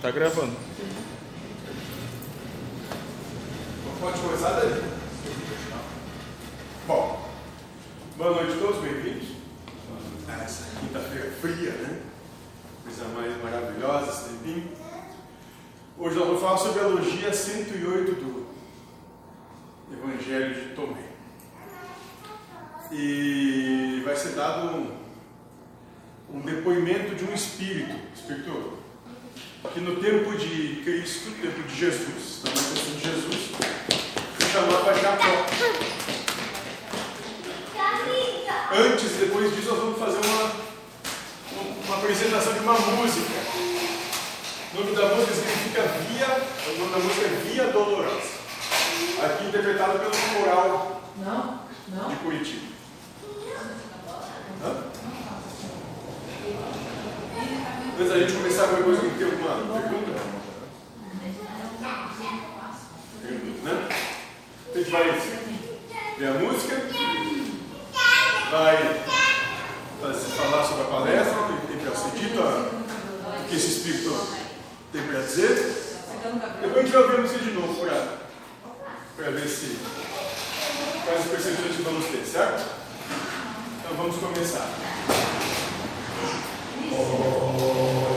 Tá gravando. Pode começar daí. Bom, boa noite a todos, bem-vindos. a Essa quinta-feira fria, né? Coisa mais maravilhosa esse tempinho. Hoje nós vamos falar sobre a logia 108 do Evangelho de Tomé. E vai ser dado um, um depoimento de um espírito, espírito que no tempo de Cristo, no tempo de Jesus, na manifestação de Jesus, se chamava Jacó. Antes, depois disso, nós vamos fazer uma, uma apresentação de uma música. O nome da música significa Via, o nome da música é Via Dolorosa. Aqui interpretado pelo coral Não, não. de Curitiba. Antes da gente começar qualquer coisa, tem alguma pergunta? Né? A gente vai ver a música, vai falar sobre a palestra, o que tem ser dito, o que esse Espírito tem para dizer. Depois a gente vai ouvir a música de novo para ver se quais percepções vamos ter, certo? Então vamos começar. うん。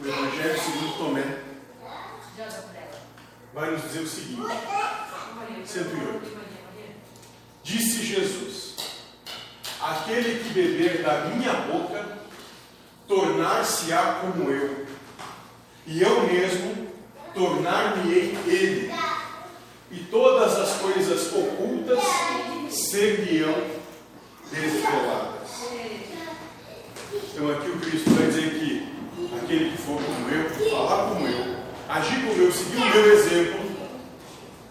O Evangelho segundo Tomé. Vai nos dizer o seguinte: 108. Disse Jesus: Aquele que beber da minha boca tornar-se-á como eu, e eu mesmo tornar-me-ei ele, e todas as coisas ocultas ser-lhe-ão desveladas. Então aqui o Cristo vai dizer que aquele que for como eu, falar como eu, agir como eu, seguir o meu exemplo,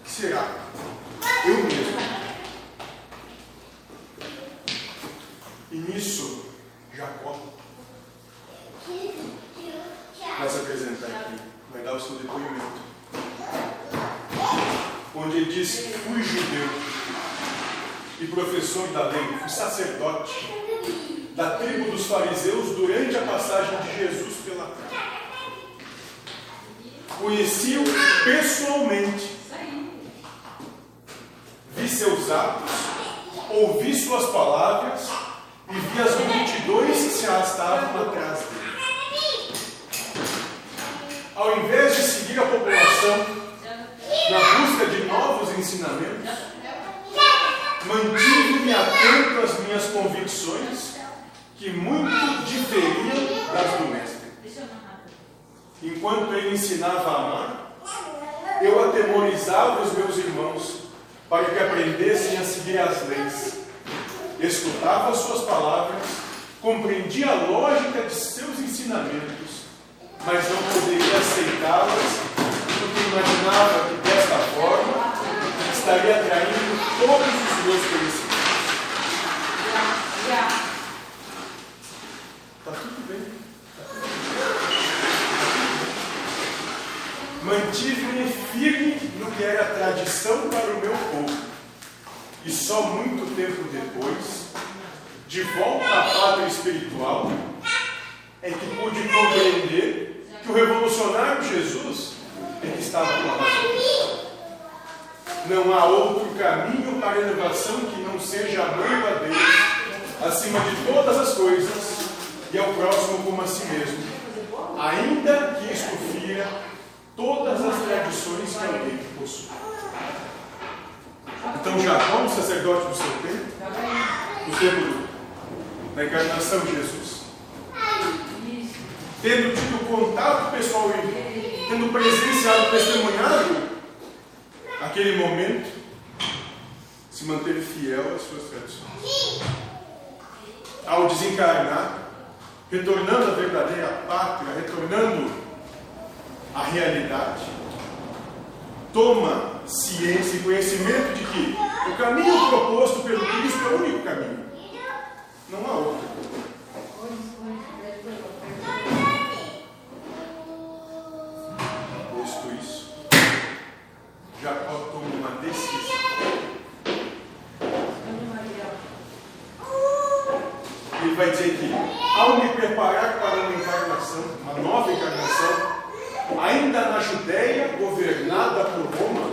será eu mesmo. E nisso, Jacó vai se apresentar aqui, vai dar o seu depoimento. Onde ele diz: Fui judeu e professor da lei, fui sacerdote da tribo dos fariseus durante a passagem de Jesus pela terra. Conheci-o pessoalmente, vi seus atos, ouvi suas palavras e vi as multidões que se arrastavam atrás dele. Ao invés de seguir a população na busca de novos ensinamentos, mantive-me atento às minhas convicções, que muito diferiam das do Mestre. Enquanto ele ensinava a amar, eu atemorizava os meus irmãos para que aprendessem a seguir as leis. Escutava as suas palavras, compreendia a lógica de seus ensinamentos mas não poderia aceitá-las porque imaginava que desta forma estaria atraindo todos os meus conhecimentos. Está tudo bem. Mantive-me firme no que era tradição para o meu povo. E só muito tempo depois, de volta à pátria espiritual, é que pude compreender que o revolucionário Jesus é que estava com a razão. Não há outro caminho para a elevação que não seja a Deus acima de todas as coisas e ao próximo como a si mesmo, ainda que isto fira todas as tradições que alguém possui. Então Jacó, o sacerdote do seu tempo, do tempo da encarnação de Jesus, tendo tido contato pessoal e tendo presenciado, testemunhado aquele momento, se manteve fiel às suas tradições. Ao desencarnar, retornando à verdadeira pátria, retornando à realidade, toma ciência e conhecimento de que o caminho proposto pelo Cristo é o único caminho. Não há outro. Jacó toma uma decisão. Ele vai dizer que, ao me preparar para uma encarnação, uma nova encarnação, ainda na Judéia, governada por Roma,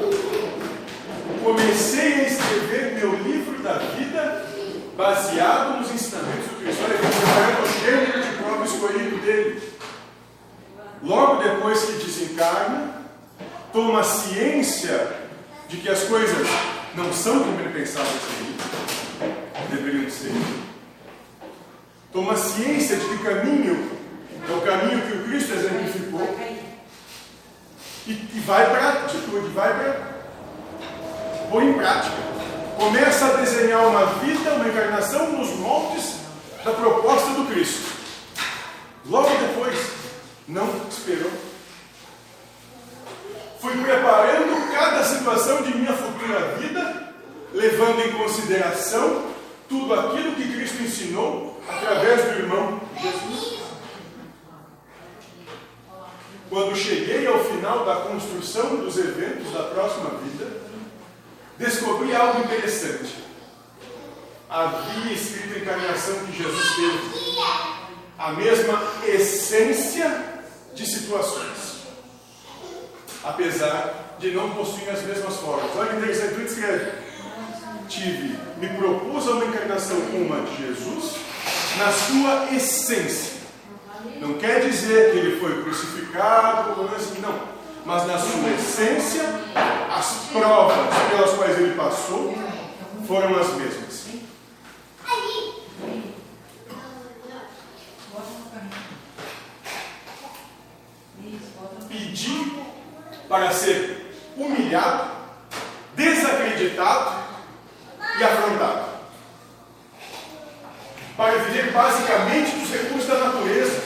comecei a escrever meu livro da vida baseado nos ensinamentos do Cristo. Olha, preparando o gênero de prova escolhido dele. Logo depois que desencarna, toma ciência de que as coisas não são como ele pensava que deveriam ser. Toma ciência de que o caminho é o caminho que o Cristo exemplificou e, e vai para a atitude, vai para. põe em prática. Começa a desenhar uma vida, uma encarnação nos moldes da proposta do Cristo. Logo depois, não esperou fui preparando cada situação de minha futura vida, levando em consideração tudo aquilo que Cristo ensinou através do irmão Jesus. Quando cheguei ao final da construção dos eventos da próxima vida, descobri algo interessante. Havia escrito a encarnação que Jesus teve a mesma essência de situações, apesar de não possuir as mesmas formas. Olha que interessante, escreve. Tive, me propus a uma encarnação como a de Jesus, na sua essência. Não quer dizer que ele foi crucificado, assim, não. Mas na sua essência, as provas pelas quais ele passou foram as mesmas. Pedi para ser humilhado, desacreditado e afrontado. Para viver basicamente dos recursos da natureza,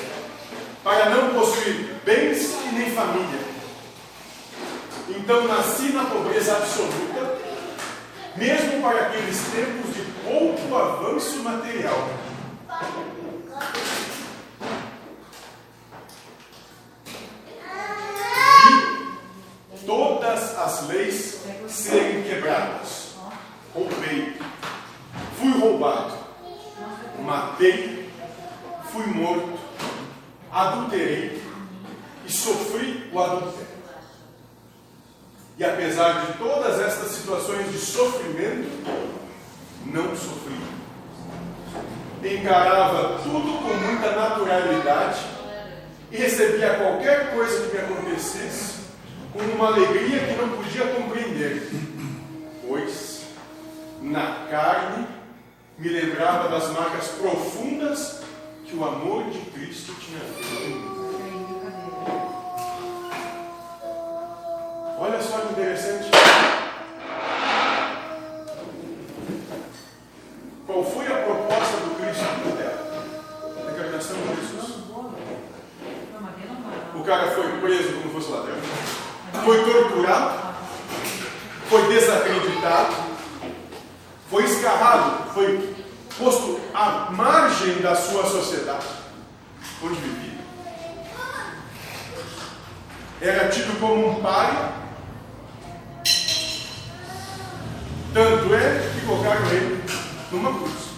para não possuir bens e nem família. Então nasci na pobreza absoluta, mesmo para aqueles tempos de pouco avanço material. Vi todas as leis serem quebradas. Roubei, fui roubado, matei, fui morto, adulterei e sofri o adultério. E apesar de todas estas situações de sofrimento, não sofri. Encarava tudo com muita naturalidade e recebia qualquer coisa que me acontecesse com uma alegria que não podia compreender, pois na carne me lembrava das marcas profundas que o amor de Cristo tinha feito. Olha só que interessante. Qual foi a proposta do Cristo na terra? A encarnação de Jesus. O cara foi preso como fosse ladrão. Foi torturado. Foi desacreditado. Foi escarrado. Foi posto à margem da sua sociedade, onde vivia. Era tido como um pai. Tanto é que colocaram ele numa cruz.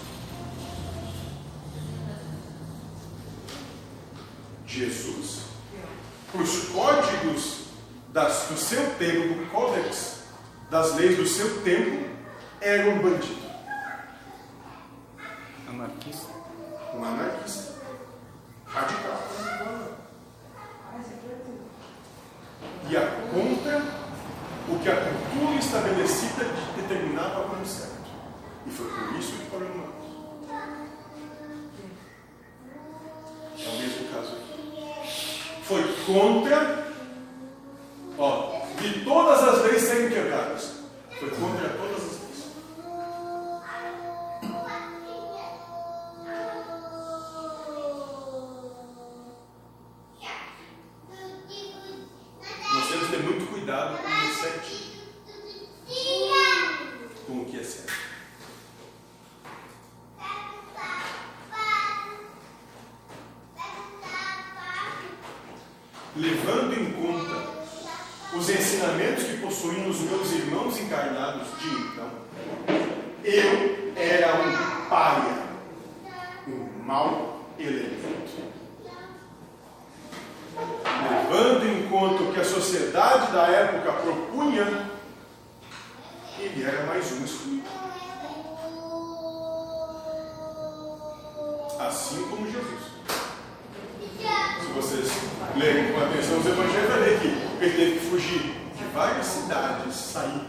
Jesus, os códigos das, do seu tempo, do códex das leis do seu tempo, era um bandido. Anarquista. Um anarquista. Radical. Ia contra o que a cultura estabelecida determinava como certo. E foi por isso que parou no É o mesmo caso aqui. Foi contra, sociedade da época propunha, ele era mais um excluído. Assim como Jesus. Se vocês lerem com atenção os evangelhos, vai ver que ele teve que fugir de várias cidades, sair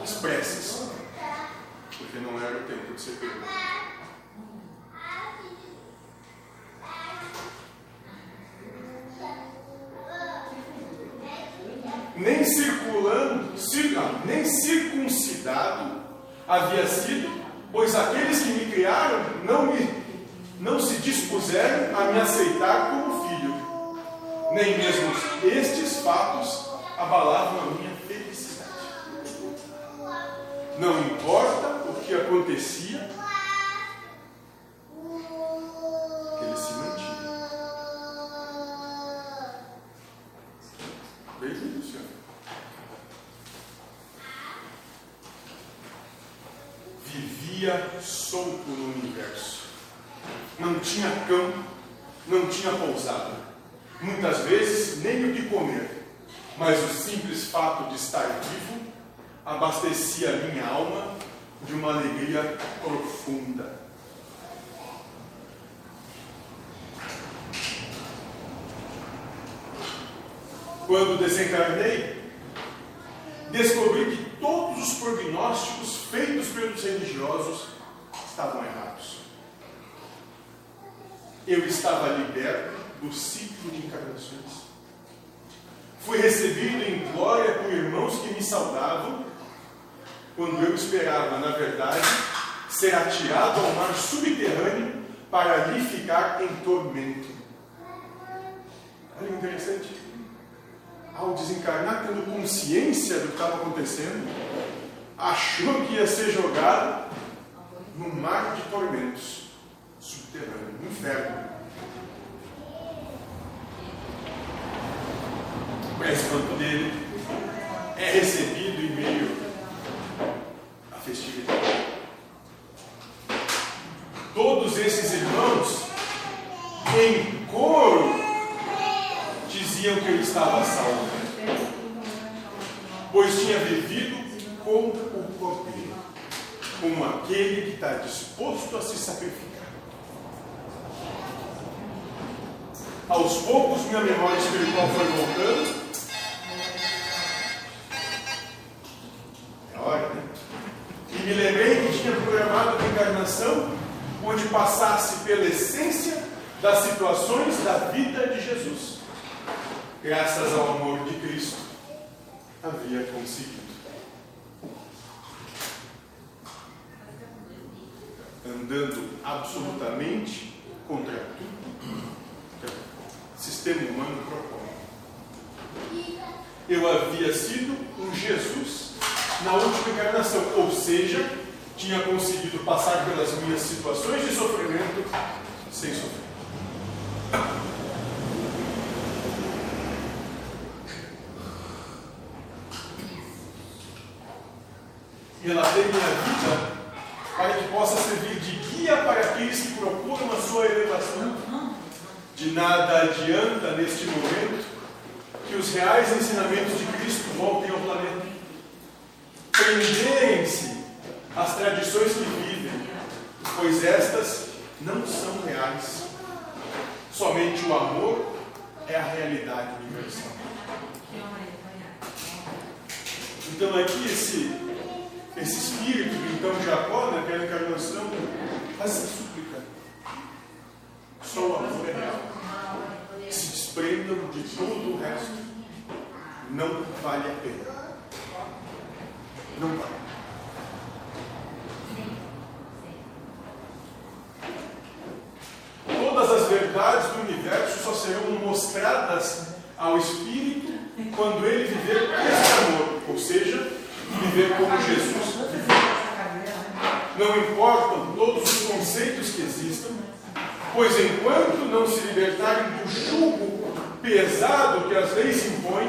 às pressas, porque não era o tempo de ser pego. Nem circulando, cir, não, nem circuncidado havia sido, pois aqueles que me criaram não me não se dispuseram a me aceitar como filho. Nem mesmo estes fatos abalavam a minha felicidade. Não importa o que acontecia, pousada, muitas vezes nem o que comer, mas o simples fato de estar vivo abastecia a minha alma de uma alegria profunda. Quando desencarnei, descobri que todos os prognósticos feitos pelos religiosos estava liberto do ciclo de encarnações. Fui recebido em glória por irmãos que me saudavam, quando eu esperava, na verdade, ser atirado ao mar subterrâneo para ali ficar em tormento. Olha interessante. Ao desencarnar, tendo consciência do que estava acontecendo, achou que ia ser jogado no mar de tormentos subterrâneo, no inferno. Espanto dele, é recebido em meio à festividade. Todos esses irmãos, em coro, diziam que ele estava salvo, pois tinha vivido com o Cordeiro, como aquele que está disposto a se sacrificar. Aos poucos, minha memória espiritual foi voltando. É hora, né? E me lembrei que tinha programado onde passasse pela essência das situações da vida de Jesus. Graças ao amor de Cristo, havia conseguido. Andando absolutamente contra tudo sistema humano propõe. Eu havia sido um Jesus na última encarnação, ou seja, tinha conseguido passar pelas minhas situações de sofrimento sem sofrer. Relatei minha vida para que possa servir de guia para aqueles que procuram a sua elevação de nada adianta neste momento que os reais ensinamentos de Cristo voltem ao planeta. Prenderem-se às tradições que vivem, pois estas não são reais. Somente o amor é a realidade universal. Então aqui esse, esse espírito, então Jacó, naquela encarnação, faz essa súplica. Só o amor é real se desprendam de todo o resto. Não vale a pena. Não vale. Todas as verdades do universo só serão mostradas ao Espírito quando ele viver esse amor, ou seja, viver como Jesus. Não importam todos os conceitos que existam, Pois enquanto não se libertarem do jugo pesado que as leis impõem,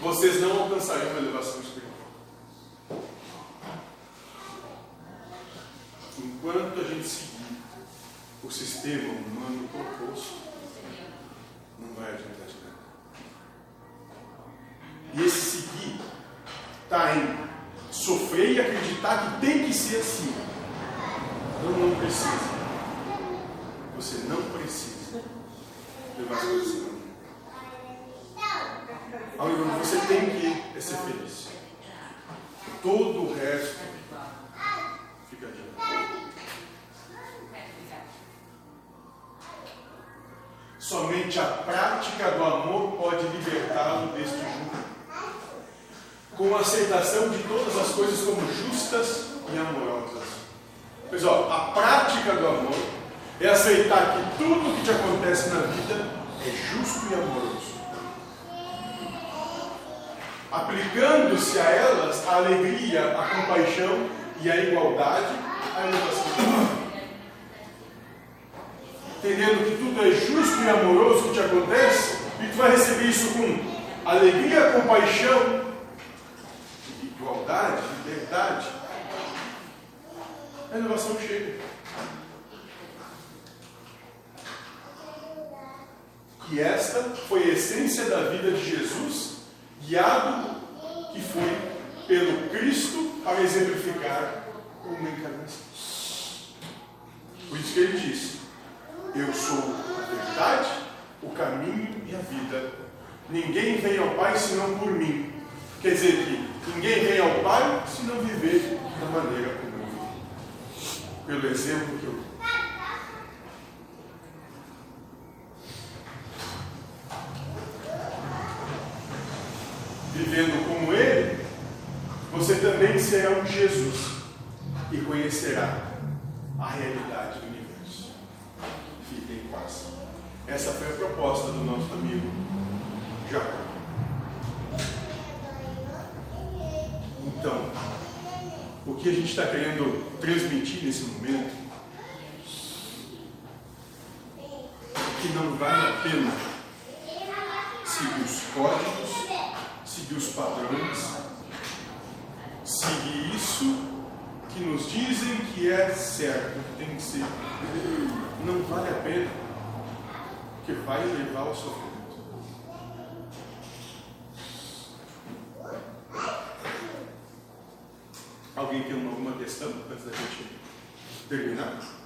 vocês não alcançarão a elevação espiritual. Enquanto a gente seguir o sistema humano proposto, não vai adiantar de nada. E esse seguir está em sofrer e acreditar que tem que ser assim. Não, não precisa. Você não precisa levar as coisas Algo você tem que ser feliz. Todo o resto fica adiante. Somente a prática do amor pode libertá-lo deste jugo. Com a aceitação de todas as coisas como justas e amorosas. Pois ó, a prática do amor é aceitar que tudo que te acontece na vida é justo e amoroso. Aplicando-se a elas a alegria, a compaixão e a igualdade, a elevação Entendendo que tudo é justo e amoroso que te acontece, e tu vai receber isso com alegria, compaixão, igualdade, liberdade. A elevação chega. que esta foi a essência da vida de Jesus, guiado que foi pelo Cristo para exemplificar uma encarnação. Por isso que ele disse: Eu sou a verdade, o caminho e a vida. Ninguém vem ao Pai senão por mim. Quer dizer que ninguém vem ao Pai se não viver da maneira como eu vivo. Pelo exemplo que eu vivendo como Ele, você também será um Jesus e conhecerá a realidade do universo. Fique em paz. Essa foi a proposta do nosso amigo Jacó. Então, o que a gente está querendo transmitir nesse momento é que não vale a pena seguir os códigos, seguir os padrões, seguir isso que nos dizem que é certo, que tem que ser. Não vale a pena, porque vai levar ao sofrimento. Alguém tem alguma questão antes da gente terminar?